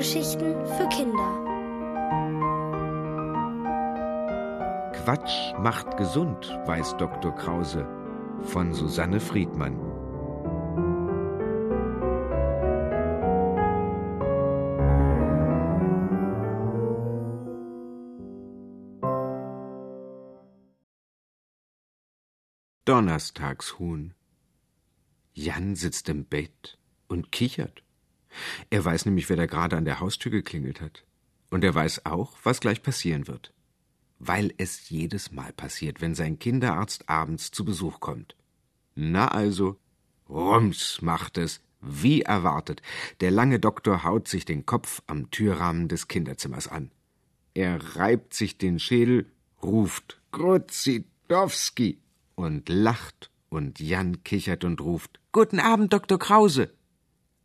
Hörgeschichten für Kinder. Quatsch macht gesund, weiß Dr. Krause von Susanne Friedmann. Donnerstagshuhn. Jan sitzt im Bett und kichert. Er weiß nämlich, wer da gerade an der Haustür geklingelt hat. Und er weiß auch, was gleich passieren wird. Weil es jedes Mal passiert, wenn sein Kinderarzt abends zu Besuch kommt. Na also, Rums macht es, wie erwartet. Der lange Doktor haut sich den Kopf am Türrahmen des Kinderzimmers an. Er reibt sich den Schädel, ruft Gruzidowski und lacht, und Jan kichert und ruft Guten Abend, Dr. Krause.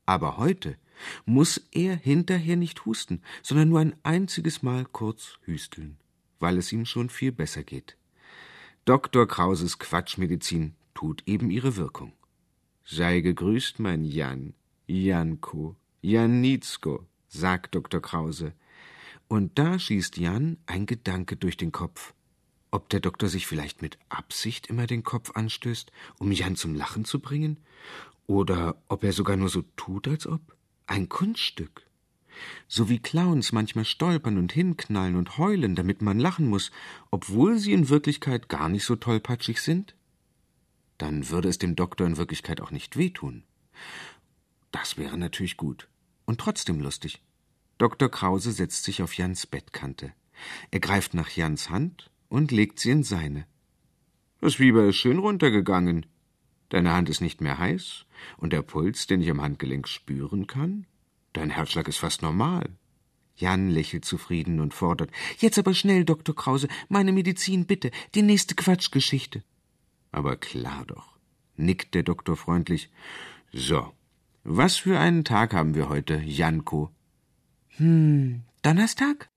Aber heute muss er hinterher nicht husten, sondern nur ein einziges Mal kurz hüsteln, weil es ihm schon viel besser geht. Dr. Krauses Quatschmedizin tut eben ihre Wirkung. Sei gegrüßt, mein Jan, Janko, Janitzko, sagt Dr. Krause. Und da schießt Jan ein Gedanke durch den Kopf. Ob der Doktor sich vielleicht mit Absicht immer den Kopf anstößt, um Jan zum Lachen zu bringen? Oder ob er sogar nur so tut, als ob? Ein Kunststück. So wie Clowns manchmal stolpern und hinknallen und heulen, damit man lachen muss, obwohl sie in Wirklichkeit gar nicht so tollpatschig sind? Dann würde es dem Doktor in Wirklichkeit auch nicht wehtun. Das wäre natürlich gut und trotzdem lustig. Dr. Krause setzt sich auf Jans Bettkante. Er greift nach Jans Hand und legt sie in seine. Das Fieber ist schön runtergegangen. Deine Hand ist nicht mehr heiß und der Puls, den ich am Handgelenk spüren kann, dein Herzschlag ist fast normal. Jan lächelt zufrieden und fordert Jetzt aber schnell, Dr. Krause, meine Medizin bitte, die nächste Quatschgeschichte. Aber klar doch, nickt der Doktor freundlich. So, was für einen Tag haben wir heute, Janko? Hm, Donnerstag?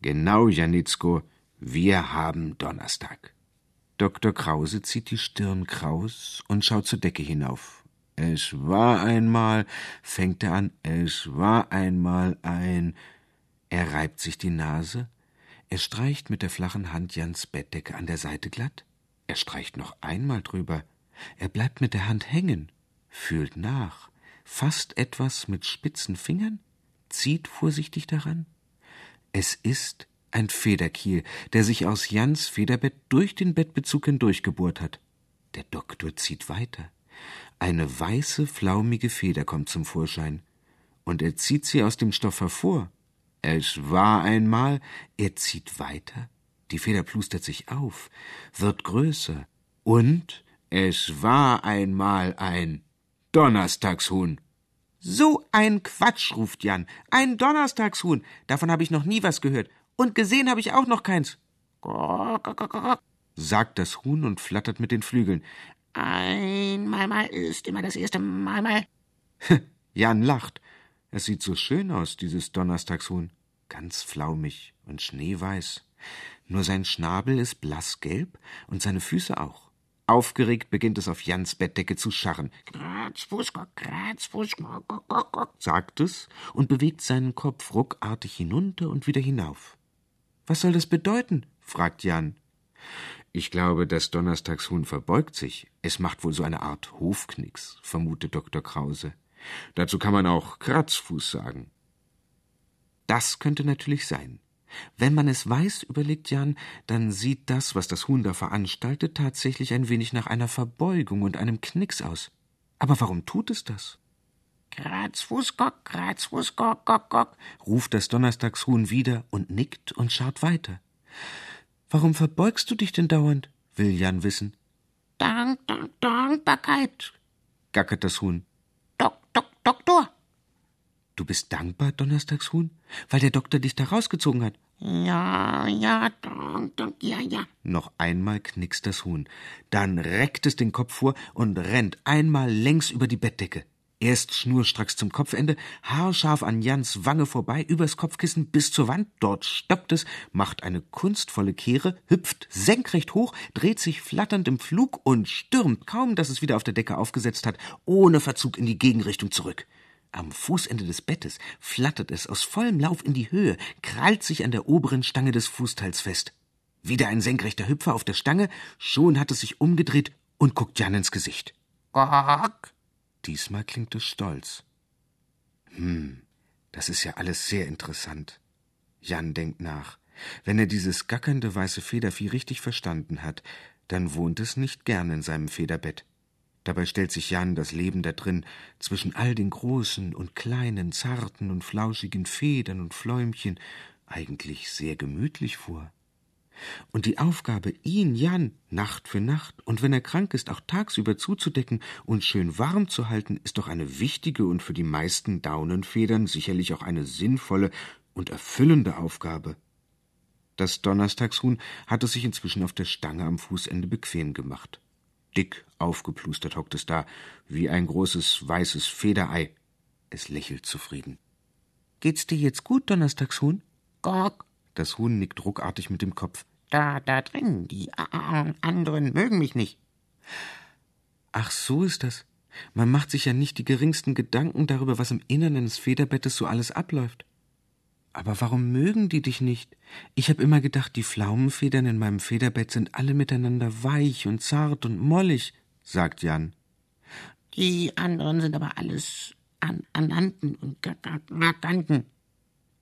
Genau, Janitzko, wir haben Donnerstag. Dr. Krause zieht die Stirn kraus und schaut zur Decke hinauf. Es war einmal, fängt er an, es war einmal ein. Er reibt sich die Nase, er streicht mit der flachen Hand Jans Bettdecke an der Seite glatt, er streicht noch einmal drüber, er bleibt mit der Hand hängen, fühlt nach, fasst etwas mit spitzen Fingern, zieht vorsichtig daran. Es ist ein Federkiel, der sich aus Jans Federbett durch den Bettbezug hindurchgebohrt hat. Der Doktor zieht weiter. Eine weiße, flaumige Feder kommt zum Vorschein. Und er zieht sie aus dem Stoff hervor. Es war einmal, er zieht weiter. Die Feder plustert sich auf, wird größer. Und es war einmal ein Donnerstagshuhn. So ein Quatsch, ruft Jan. Ein Donnerstagshuhn. Davon habe ich noch nie was gehört. Und gesehen habe ich auch noch keins. sagt das Huhn und flattert mit den Flügeln. Einmal mal ist immer das erste Mal. Jan lacht. Es sieht so schön aus, dieses Donnerstagshuhn. Ganz flaumig und schneeweiß. Nur sein Schnabel ist blassgelb und seine Füße auch. Aufgeregt beginnt es auf Jans Bettdecke zu scharren. Kratzfußkock, Kratzfußkock, sagt es und bewegt seinen Kopf ruckartig hinunter und wieder hinauf. Was soll das bedeuten? fragt Jan. Ich glaube, das Donnerstagshuhn verbeugt sich. Es macht wohl so eine Art Hofknicks, vermutet Dr. Krause. Dazu kann man auch Kratzfuß sagen. Das könnte natürlich sein. Wenn man es weiß, überlegt Jan, dann sieht das, was das Huhn da veranstaltet, tatsächlich ein wenig nach einer Verbeugung und einem Knicks aus. Aber warum tut es das? Kratzfußkock, Kratzfußkock, kock, kock, ruft das Donnerstagshuhn wieder und nickt und schaut weiter. Warum verbeugst du dich denn dauernd? will Jan wissen. Dank, Dank, Dankbarkeit, gackert das Huhn. Dok, Dok, Doktor. Du bist dankbar, Donnerstagshuhn, weil der Doktor dich da rausgezogen hat. Ja, ja, dank, dank, ja, ja. Noch einmal knickst das Huhn. Dann reckt es den Kopf vor und rennt einmal längs über die Bettdecke. Erst schnurstracks zum Kopfende, haarscharf an Jans Wange vorbei, übers Kopfkissen bis zur Wand, dort stoppt es, macht eine kunstvolle Kehre, hüpft senkrecht hoch, dreht sich flatternd im Flug und stürmt, kaum dass es wieder auf der Decke aufgesetzt hat, ohne Verzug in die Gegenrichtung zurück. Am Fußende des Bettes flattert es aus vollem Lauf in die Höhe, krallt sich an der oberen Stange des Fußteils fest. Wieder ein senkrechter Hüpfer auf der Stange, schon hat es sich umgedreht und guckt Jan ins Gesicht. Quack. Diesmal klingt es stolz. Hm, das ist ja alles sehr interessant. Jan denkt nach. Wenn er dieses gackernde weiße Federvieh richtig verstanden hat, dann wohnt es nicht gern in seinem Federbett. Dabei stellt sich Jan das Leben da drin zwischen all den großen und kleinen, zarten und flauschigen Federn und Fläumchen eigentlich sehr gemütlich vor. Und die Aufgabe, ihn, Jan, Nacht für Nacht und wenn er krank ist, auch tagsüber zuzudecken und schön warm zu halten, ist doch eine wichtige und für die meisten Daunenfedern sicherlich auch eine sinnvolle und erfüllende Aufgabe. Das Donnerstagshuhn hatte sich inzwischen auf der Stange am Fußende bequem gemacht. Dick aufgeplustert hockt es da, wie ein großes weißes Federei. Es lächelt zufrieden. Geht's dir jetzt gut, Donnerstagshuhn? Quack. Das Huhn nickt ruckartig mit dem Kopf. Da, da drin, die anderen mögen mich nicht. Ach, so ist das. Man macht sich ja nicht die geringsten Gedanken darüber, was im Innern eines Federbettes so alles abläuft. Aber warum mögen die dich nicht? Ich habe immer gedacht, die Pflaumenfedern in meinem Federbett sind alle miteinander weich und zart und mollig, sagt Jan. Die anderen sind aber alles an Ananten und Ganten.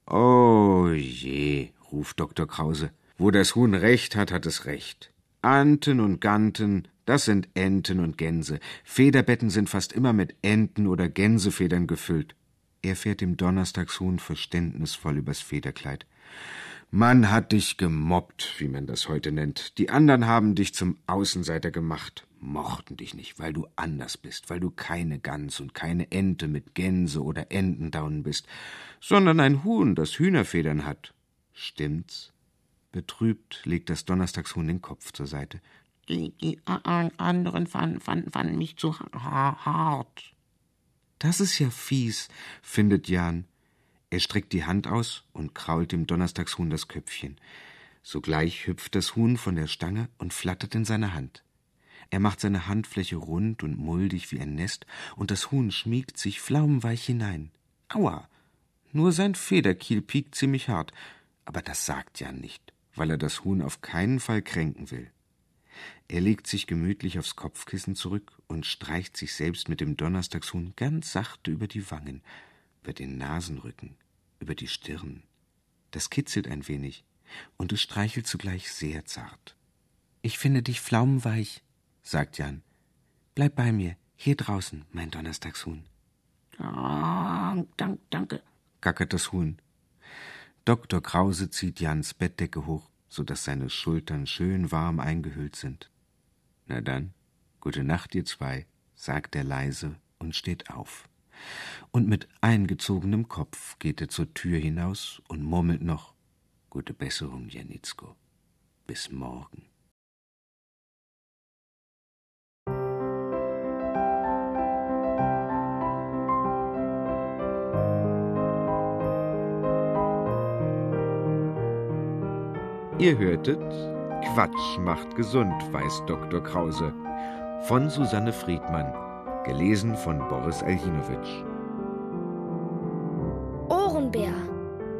Oh je, ruft Dr. Krause. Wo das Huhn recht hat, hat es recht. Anten und Ganten, das sind Enten und Gänse. Federbetten sind fast immer mit Enten oder Gänsefedern gefüllt. Er fährt dem Donnerstagshuhn verständnisvoll übers Federkleid. Man hat dich gemobbt, wie man das heute nennt. Die anderen haben dich zum Außenseiter gemacht, mochten dich nicht, weil du anders bist, weil du keine Gans und keine Ente mit Gänse oder Entendaunen bist, sondern ein Huhn, das Hühnerfedern hat. Stimmt's? Betrübt legt das Donnerstagshuhn den Kopf zur Seite. Die, die anderen fanden, fanden, fanden mich zu ha hart. Das ist ja fies, findet Jan. Er streckt die Hand aus und krault dem Donnerstagshuhn das Köpfchen. Sogleich hüpft das Huhn von der Stange und flattert in seine Hand. Er macht seine Handfläche rund und muldig wie ein Nest, und das Huhn schmiegt sich pflaumenweich hinein. Aua! Nur sein Federkiel piekt ziemlich hart, aber das sagt Jan nicht weil er das Huhn auf keinen Fall kränken will. Er legt sich gemütlich aufs Kopfkissen zurück und streicht sich selbst mit dem Donnerstagshuhn ganz sachte über die Wangen, über den Nasenrücken, über die Stirn. Das kitzelt ein wenig, und es streichelt zugleich sehr zart. Ich finde dich pflaumenweich, sagt Jan. Bleib bei mir, hier draußen, mein Donnerstagshuhn. Ah, dank, danke, gackert das Huhn Dr. Krause zieht Jans Bettdecke hoch, so dass seine Schultern schön warm eingehüllt sind. Na dann, gute Nacht, ihr zwei, sagt er leise und steht auf. Und mit eingezogenem Kopf geht er zur Tür hinaus und murmelt noch Gute Besserung, Janitzko. Bis morgen. Ihr hörtet Quatsch macht gesund, weiß Dr. Krause von Susanne Friedmann, gelesen von Boris Aljinowitsch. Ohrenbär.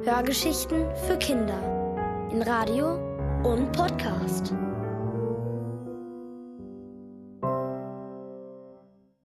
Hörgeschichten für Kinder in Radio und